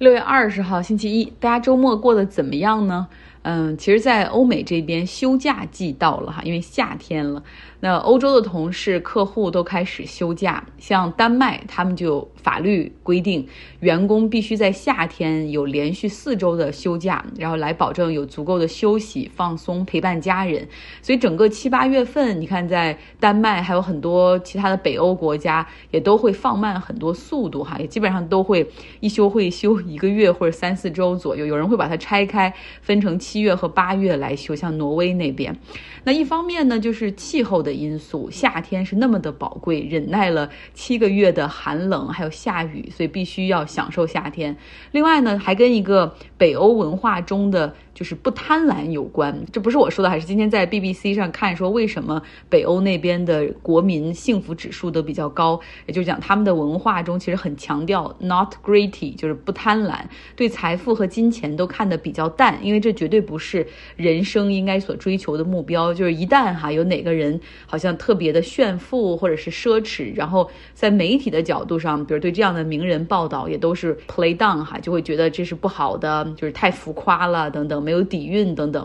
六月二十号星期一，大家周末过得怎么样呢？嗯，其实，在欧美这边休假季到了哈，因为夏天了。那欧洲的同事、客户都开始休假，像丹麦，他们就法律规定，员工必须在夏天有连续四周的休假，然后来保证有足够的休息、放松、陪伴家人。所以整个七八月份，你看在丹麦还有很多其他的北欧国家，也都会放慢很多速度哈，也基本上都会一休会休一个月或者三四周左右。有人会把它拆开，分成七月和八月来修，像挪威那边。那一方面呢，就是气候的。因素，夏天是那么的宝贵，忍耐了七个月的寒冷，还有下雨，所以必须要享受夏天。另外呢，还跟一个北欧文化中的就是不贪婪有关。这不是我说的，还是今天在 BBC 上看说，为什么北欧那边的国民幸福指数都比较高？也就是讲，他们的文化中其实很强调 not greedy，就是不贪婪，对财富和金钱都看得比较淡，因为这绝对不是人生应该所追求的目标。就是一旦哈有哪个人。好像特别的炫富或者是奢侈，然后在媒体的角度上，比如对这样的名人报道，也都是 play down 哈，就会觉得这是不好的，就是太浮夸了等等，没有底蕴等等。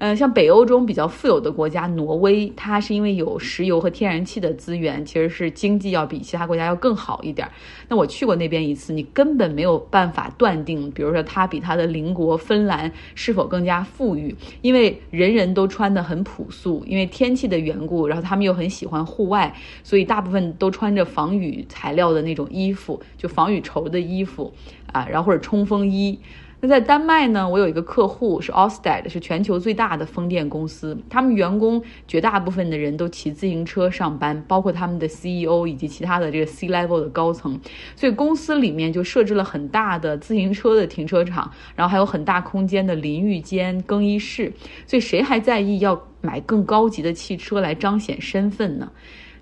嗯，像北欧中比较富有的国家挪威，它是因为有石油和天然气的资源，其实是经济要比其他国家要更好一点。那我去过那边一次，你根本没有办法断定，比如说它比它的邻国芬兰是否更加富裕，因为人人都穿得很朴素，因为天气的缘故，然后他们又很喜欢户外，所以大部分都穿着防雨材料的那种衣服，就防雨绸的衣服啊，然后或者冲锋衣。那在丹麦呢，我有一个客户是 o s t e d 是全球最大的风电公司。他们员工绝大部分的人都骑自行车上班，包括他们的 CEO 以及其他的这个 C level 的高层。所以公司里面就设置了很大的自行车的停车场，然后还有很大空间的淋浴间、更衣室。所以谁还在意要买更高级的汽车来彰显身份呢？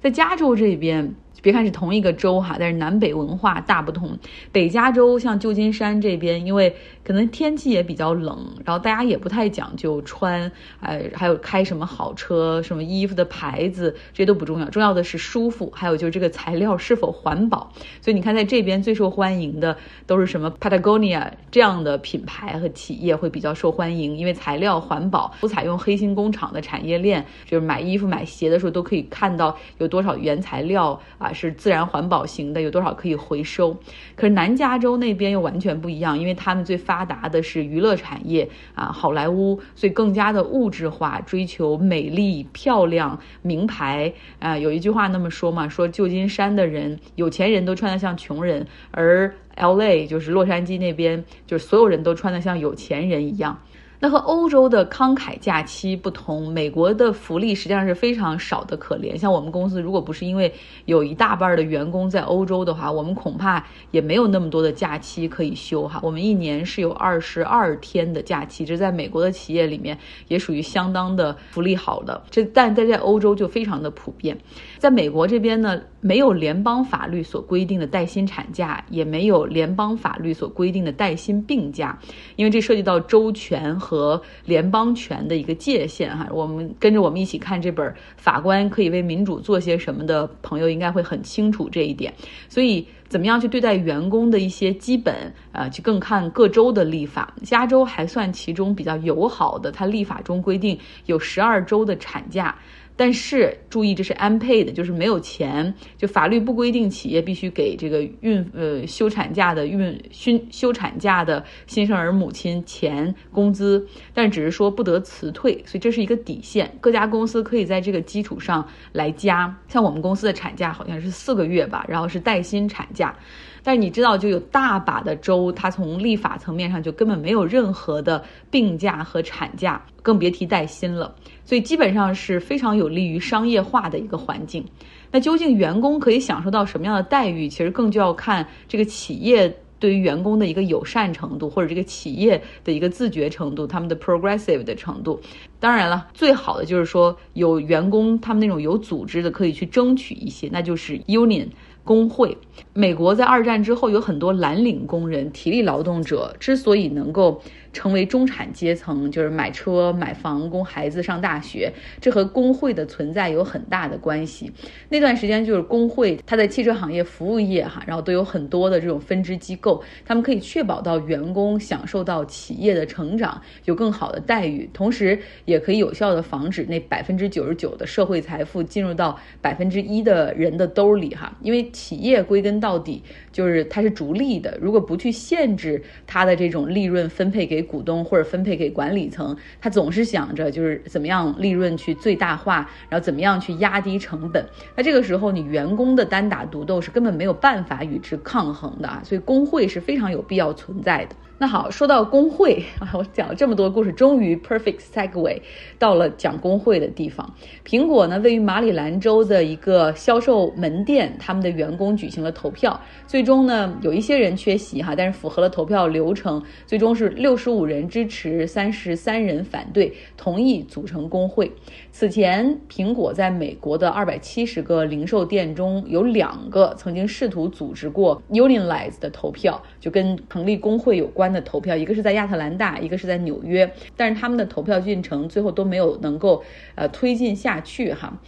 在加州这边。别看是同一个州哈，但是南北文化大不同。北加州像旧金山这边，因为可能天气也比较冷，然后大家也不太讲究穿，呃，还有开什么好车、什么衣服的牌子，这些都不重要，重要的是舒服，还有就是这个材料是否环保。所以你看，在这边最受欢迎的都是什么 Patagonia 这样的品牌和企业会比较受欢迎，因为材料环保，不采用黑心工厂的产业链，就是买衣服、买鞋的时候都可以看到有多少原材料啊。是自然环保型的，有多少可以回收？可是南加州那边又完全不一样，因为他们最发达的是娱乐产业啊，好莱坞，所以更加的物质化，追求美丽、漂亮、名牌啊。有一句话那么说嘛，说旧金山的人，有钱人都穿得像穷人，而 L A 就是洛杉矶那边，就是所有人都穿得像有钱人一样。那和欧洲的慷慨假期不同，美国的福利实际上是非常少的可怜。像我们公司，如果不是因为有一大半的员工在欧洲的话，我们恐怕也没有那么多的假期可以休哈。我们一年是有二十二天的假期，这在美国的企业里面也属于相当的福利好的。这但在在欧洲就非常的普遍。在美国这边呢，没有联邦法律所规定的带薪产假，也没有联邦法律所规定的带薪病假，因为这涉及到州权。和和联邦权的一个界限哈，我们跟着我们一起看这本《法官可以为民主做些什么》的朋友应该会很清楚这一点。所以，怎么样去对待员工的一些基本，呃，就更看各州的立法。加州还算其中比较友好的，它立法中规定有十二周的产假。但是注意，这是 unpaid，就是没有钱，就法律不规定企业必须给这个孕呃休产假的孕休休产假的新生儿母亲钱工资，但只是说不得辞退，所以这是一个底线。各家公司可以在这个基础上来加，像我们公司的产假好像是四个月吧，然后是带薪产假。但是你知道，就有大把的州，它从立法层面上就根本没有任何的病假和产假，更别提带薪了。所以基本上是非常有利于商业化的一个环境。那究竟员工可以享受到什么样的待遇？其实更就要看这个企业对于员工的一个友善程度，或者这个企业的一个自觉程度，他们的 progressive 的程度。当然了，最好的就是说有员工他们那种有组织的，可以去争取一些，那就是 union。工会。美国在二战之后有很多蓝领工人、体力劳动者，之所以能够。成为中产阶层，就是买车、买房，供孩子上大学，这和工会的存在有很大的关系。那段时间，就是工会，它在汽车行业、服务业哈，然后都有很多的这种分支机构，他们可以确保到员工享受到企业的成长，有更好的待遇，同时也可以有效的防止那百分之九十九的社会财富进入到百分之一的人的兜里哈。因为企业归根到底就是它是逐利的，如果不去限制它的这种利润分配给。股东或者分配给管理层，他总是想着就是怎么样利润去最大化，然后怎么样去压低成本。那这个时候，你员工的单打独斗是根本没有办法与之抗衡的啊！所以工会是非常有必要存在的。那好，说到工会啊，我讲了这么多故事，终于 perfect segue 到了讲工会的地方。苹果呢，位于马里兰州的一个销售门店，他们的员工举行了投票，最终呢，有一些人缺席哈，但是符合了投票流程，最终是六十五人支持，三十三人反对，同意组成工会。此前，苹果在美国的二百七十个零售店中有两个曾经试图组织过 unionize 的投票，就跟成立工会有关。的投票，一个是在亚特兰大，一个是在纽约，但是他们的投票进程最后都没有能够呃推进下去哈。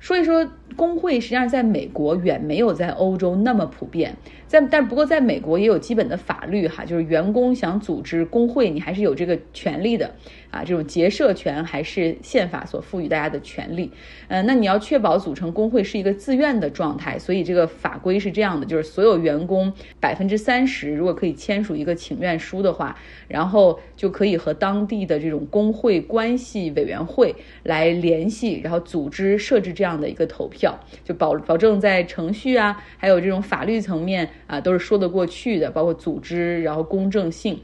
所以说工会，实际上在美国远没有在欧洲那么普遍。在但不过在美国也有基本的法律哈，就是员工想组织工会，你还是有这个权利的啊。这种结社权还是宪法所赋予大家的权利。嗯，那你要确保组成工会是一个自愿的状态，所以这个法规是这样的，就是所有员工百分之三十如果可以签署一个请愿书的话，然后就可以和当地的这种工会关系委员会来联系，然后组织设置这样的一个投票，就保保证在程序啊，还有这种法律层面。啊，都是说得过去的，包括组织，然后公正性。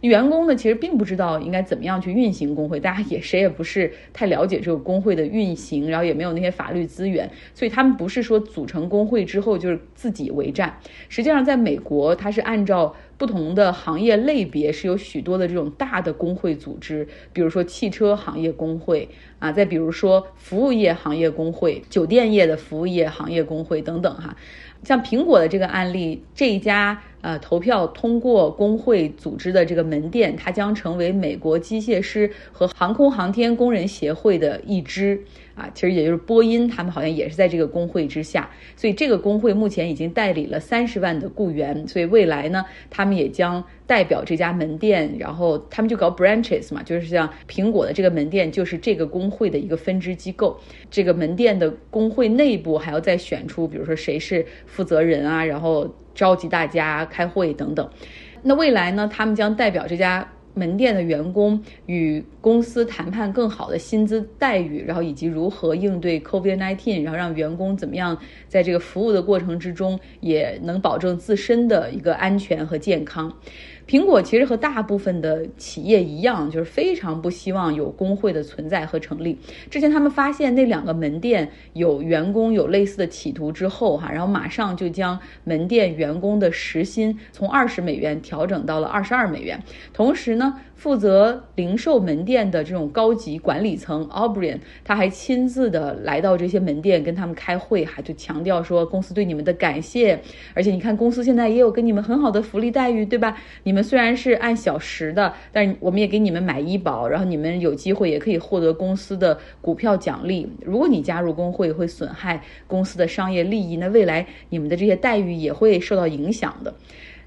员工呢，其实并不知道应该怎么样去运行工会，大家也谁也不是太了解这个工会的运行，然后也没有那些法律资源，所以他们不是说组成工会之后就是自己为战。实际上，在美国，它是按照不同的行业类别是有许多的这种大的工会组织，比如说汽车行业工会啊，再比如说服务业行业工会、酒店业的服务业行业工会等等哈。像苹果的这个案例，这一家呃投票通过工会组织的这个门店，它将成为美国机械师和航空航天工人协会的一支。啊，其实也就是波音，他们好像也是在这个工会之下，所以这个工会目前已经代理了三十万的雇员，所以未来呢，他们也将代表这家门店，然后他们就搞 branches 嘛，就是像苹果的这个门店就是这个工会的一个分支机构，这个门店的工会内部还要再选出，比如说谁是负责人啊，然后召集大家开会等等，那未来呢，他们将代表这家。门店的员工与公司谈判更好的薪资待遇，然后以及如何应对 COVID-19，然后让员工怎么样在这个服务的过程之中也能保证自身的一个安全和健康。苹果其实和大部分的企业一样，就是非常不希望有工会的存在和成立。之前他们发现那两个门店有员工有类似的企图之后，哈，然后马上就将门店员工的时薪从二十美元调整到了二十二美元，同时呢。负责零售门店的这种高级管理层 Aubrey，他还亲自的来到这些门店跟他们开会，哈就强调说公司对你们的感谢，而且你看公司现在也有跟你们很好的福利待遇，对吧？你你们虽然是按小时的，但是我们也给你们买医保，然后你们有机会也可以获得公司的股票奖励。如果你加入工会会损害公司的商业利益，那未来你们的这些待遇也会受到影响的。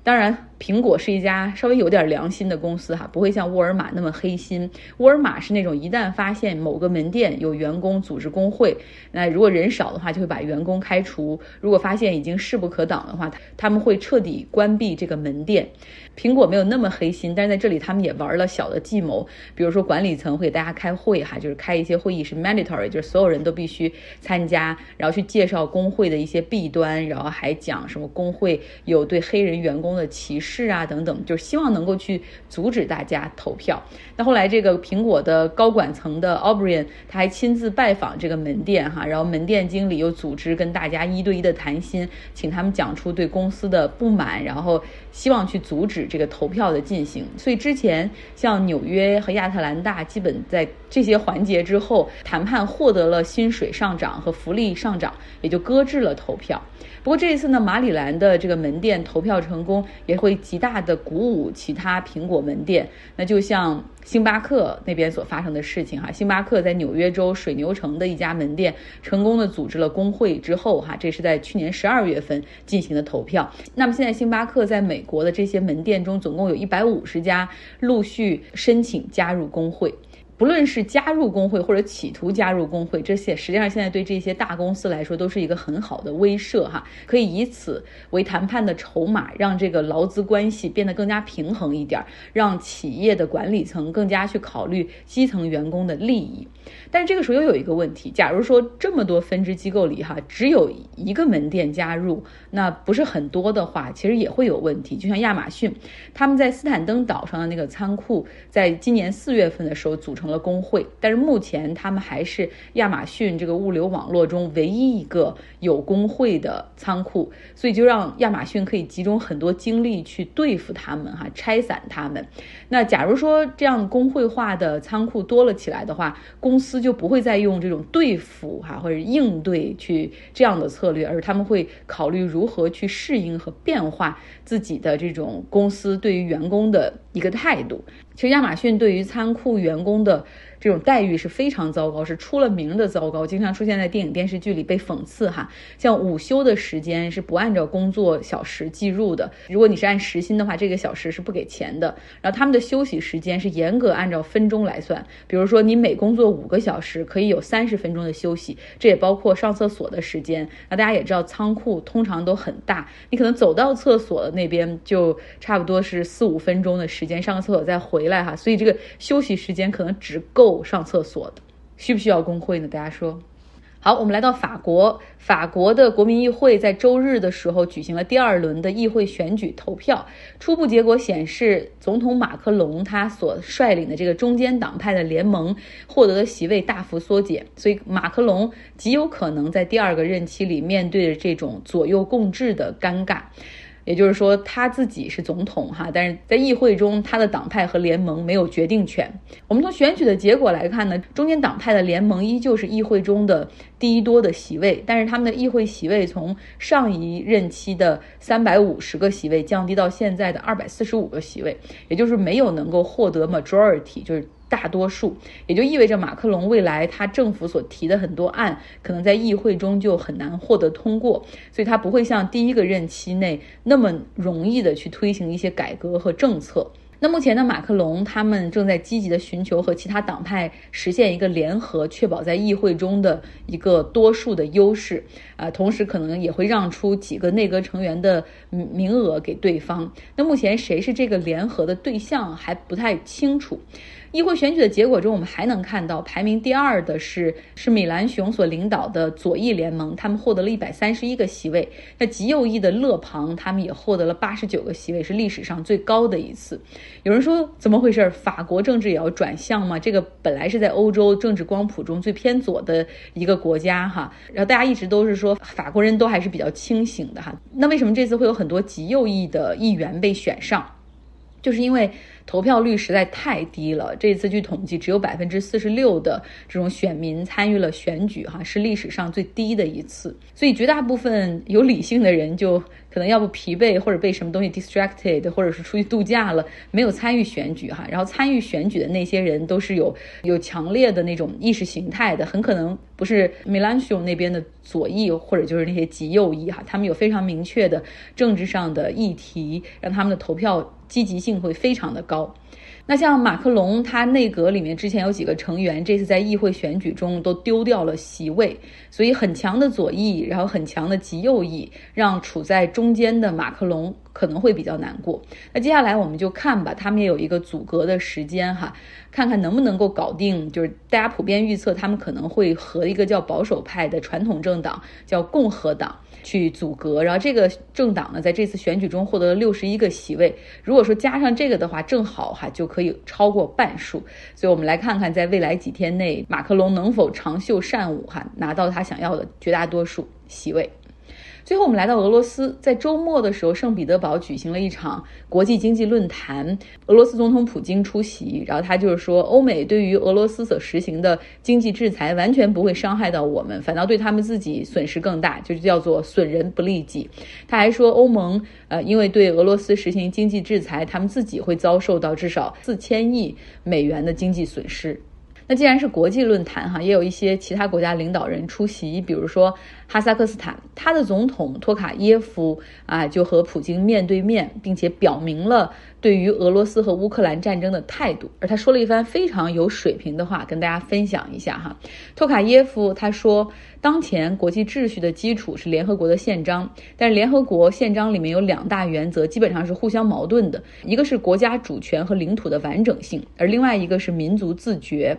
当然。苹果是一家稍微有点良心的公司哈，不会像沃尔玛那么黑心。沃尔玛是那种一旦发现某个门店有员工组织工会，那如果人少的话，就会把员工开除；如果发现已经势不可挡的话，他们会彻底关闭这个门店。苹果没有那么黑心，但是在这里他们也玩了小的计谋，比如说管理层会给大家开会哈，就是开一些会议是 mandatory，就是所有人都必须参加，然后去介绍工会的一些弊端，然后还讲什么工会有对黑人员工的歧视啊等等，就是希望能够去阻止大家投票。那后来这个苹果的高管层的 o b r i n 他还亲自拜访这个门店哈，然后门店经理又组织跟大家一对一的谈心，请他们讲出对公司的不满，然后希望去阻止这个投票的进行。所以之前像纽约和亚特兰大，基本在这些环节之后谈判获得了薪水上涨和福利上涨，也就搁置了投票。不过这一次呢，马里兰的这个门店投票成功，也会极大的鼓舞其他苹果门店。那就像星巴克那边所发生的事情哈，星巴克在纽约州水牛城的一家门店成功的组织了工会之后哈，这是在去年十二月份进行的投票。那么现在星巴克在美国的这些门店中，总共有一百五十家陆续申请加入工会。不论是加入工会或者企图加入工会，这些实际上现在对这些大公司来说都是一个很好的威慑哈，可以以此为谈判的筹码，让这个劳资关系变得更加平衡一点，让企业的管理层更加去考虑基层员工的利益。但是这个时候又有一个问题，假如说这么多分支机构里哈，只有一个门店加入，那不是很多的话，其实也会有问题。就像亚马逊，他们在斯坦登岛上的那个仓库，在今年四月份的时候组成了工会，但是目前他们还是亚马逊这个物流网络中唯一一个有工会的仓库，所以就让亚马逊可以集中很多精力去对付他们哈，拆散他们。那假如说这样工会化的仓库多了起来的话，公司就不会再用这种对付哈或者应对去这样的策略，而他们会考虑如何去适应和变化自己的这种公司对于员工的一个态度。其实亚马逊对于仓库员工的。这种待遇是非常糟糕，是出了名的糟糕，经常出现在电影电视剧里被讽刺哈。像午休的时间是不按照工作小时计入的，如果你是按时薪的话，这个小时是不给钱的。然后他们的休息时间是严格按照分钟来算，比如说你每工作五个小时可以有三十分钟的休息，这也包括上厕所的时间。那大家也知道，仓库通常都很大，你可能走到厕所的那边就差不多是四五分钟的时间，上个厕所再回来哈，所以这个休息时间可能只够。上厕所的需不需要工会呢？大家说，好，我们来到法国，法国的国民议会在周日的时候举行了第二轮的议会选举投票，初步结果显示，总统马克龙他所率领的这个中间党派的联盟获得的席位大幅缩减，所以马克龙极有可能在第二个任期里面对着这种左右共治的尴尬。也就是说，他自己是总统哈，但是在议会中，他的党派和联盟没有决定权。我们从选举的结果来看呢，中间党派的联盟依旧是议会中的第一多的席位，但是他们的议会席位从上一任期的三百五十个席位降低到现在的二百四十五个席位，也就是没有能够获得 majority，就是。大多数也就意味着马克龙未来他政府所提的很多案可能在议会中就很难获得通过，所以他不会像第一个任期内那么容易的去推行一些改革和政策。那目前呢，马克龙他们正在积极的寻求和其他党派实现一个联合，确保在议会中的一个多数的优势啊，同时可能也会让出几个内阁成员的名额给对方。那目前谁是这个联合的对象还不太清楚。议会选举的结果中，我们还能看到排名第二的是是米兰熊所领导的左翼联盟，他们获得了一百三十一个席位。那极右翼的勒庞，他们也获得了八十九个席位，是历史上最高的一次。有人说怎么回事？法国政治也要转向吗？这个本来是在欧洲政治光谱中最偏左的一个国家哈。然后大家一直都是说法国人都还是比较清醒的哈。那为什么这次会有很多极右翼的议员被选上？就是因为。投票率实在太低了，这次据统计，只有百分之四十六的这种选民参与了选举，哈，是历史上最低的一次。所以绝大部分有理性的人就可能要不疲惫，或者被什么东西 distracted，或者是出去度假了，没有参与选举，哈。然后参与选举的那些人都是有有强烈的那种意识形态的，很可能不是 Milanion 那边的左翼，或者就是那些极右翼，哈，他们有非常明确的政治上的议题，让他们的投票。积极性会非常的高。那像马克龙，他内阁里面之前有几个成员，这次在议会选举中都丢掉了席位，所以很强的左翼，然后很强的极右翼，让处在中间的马克龙可能会比较难过。那接下来我们就看吧，他们也有一个阻隔的时间哈，看看能不能够搞定。就是大家普遍预测，他们可能会和一个叫保守派的传统政党叫共和党。去阻隔。然后这个政党呢，在这次选举中获得了六十一个席位。如果说加上这个的话，正好哈就可以超过半数。所以我们来看看，在未来几天内，马克龙能否长袖善舞哈，拿到他想要的绝大多数席位。最后，我们来到俄罗斯，在周末的时候，圣彼得堡举行了一场国际经济论坛，俄罗斯总统普京出席。然后他就是说，欧美对于俄罗斯所实行的经济制裁完全不会伤害到我们，反倒对他们自己损失更大，就是叫做损人不利己。他还说，欧盟呃，因为对俄罗斯实行经济制裁，他们自己会遭受到至少四千亿美元的经济损失。那既然是国际论坛哈，也有一些其他国家领导人出席，比如说哈萨克斯坦，他的总统托卡耶夫啊就和普京面对面，并且表明了对于俄罗斯和乌克兰战争的态度。而他说了一番非常有水平的话，跟大家分享一下哈。托卡耶夫他说，当前国际秩序的基础是联合国的宪章，但是联合国宪章里面有两大原则，基本上是互相矛盾的，一个是国家主权和领土的完整性，而另外一个是民族自觉。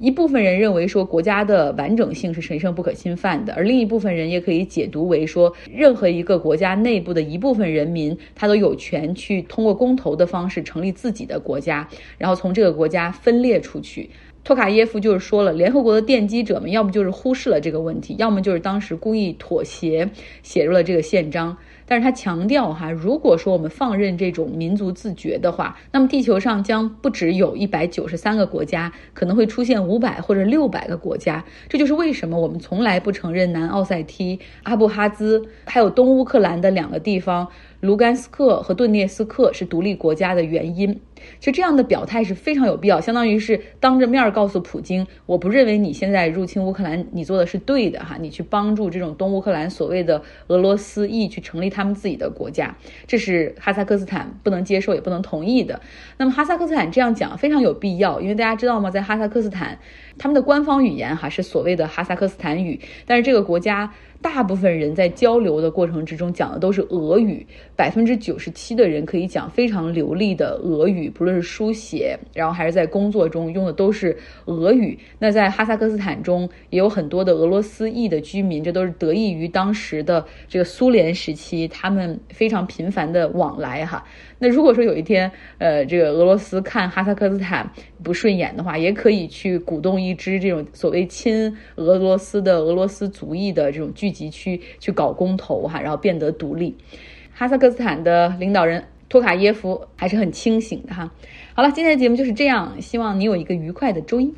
一部分人认为说国家的完整性是神圣不可侵犯的，而另一部分人也可以解读为说，任何一个国家内部的一部分人民，他都有权去通过公投的方式成立自己的国家，然后从这个国家分裂出去。托卡耶夫就是说了，联合国的奠基者们要么就是忽视了这个问题，要么就是当时故意妥协，写入了这个宪章。但是他强调哈，如果说我们放任这种民族自觉的话，那么地球上将不只有一百九十三个国家，可能会出现五百或者六百个国家。这就是为什么我们从来不承认南奥塞梯、阿布哈兹，还有东乌克兰的两个地方。卢甘斯克和顿涅斯克是独立国家的原因，其实这样的表态是非常有必要，相当于是当着面告诉普京，我不认为你现在入侵乌克兰你做的是对的哈，你去帮助这种东乌克兰所谓的俄罗斯裔去成立他们自己的国家，这是哈萨克斯坦不能接受也不能同意的。那么哈萨克斯坦这样讲非常有必要，因为大家知道吗，在哈萨克斯坦，他们的官方语言哈是所谓的哈萨克斯坦语，但是这个国家。大部分人在交流的过程之中讲的都是俄语，百分之九十七的人可以讲非常流利的俄语，不论是书写，然后还是在工作中用的都是俄语。那在哈萨克斯坦中也有很多的俄罗斯裔的居民，这都是得益于当时的这个苏联时期，他们非常频繁的往来哈。那如果说有一天，呃，这个俄罗斯看哈萨克斯坦不顺眼的话，也可以去鼓动一支这种所谓亲俄罗斯的俄罗斯族裔的这种聚集区去搞公投哈，然后变得独立。哈萨克斯坦的领导人托卡耶夫还是很清醒的哈。好了，今天的节目就是这样，希望你有一个愉快的周一。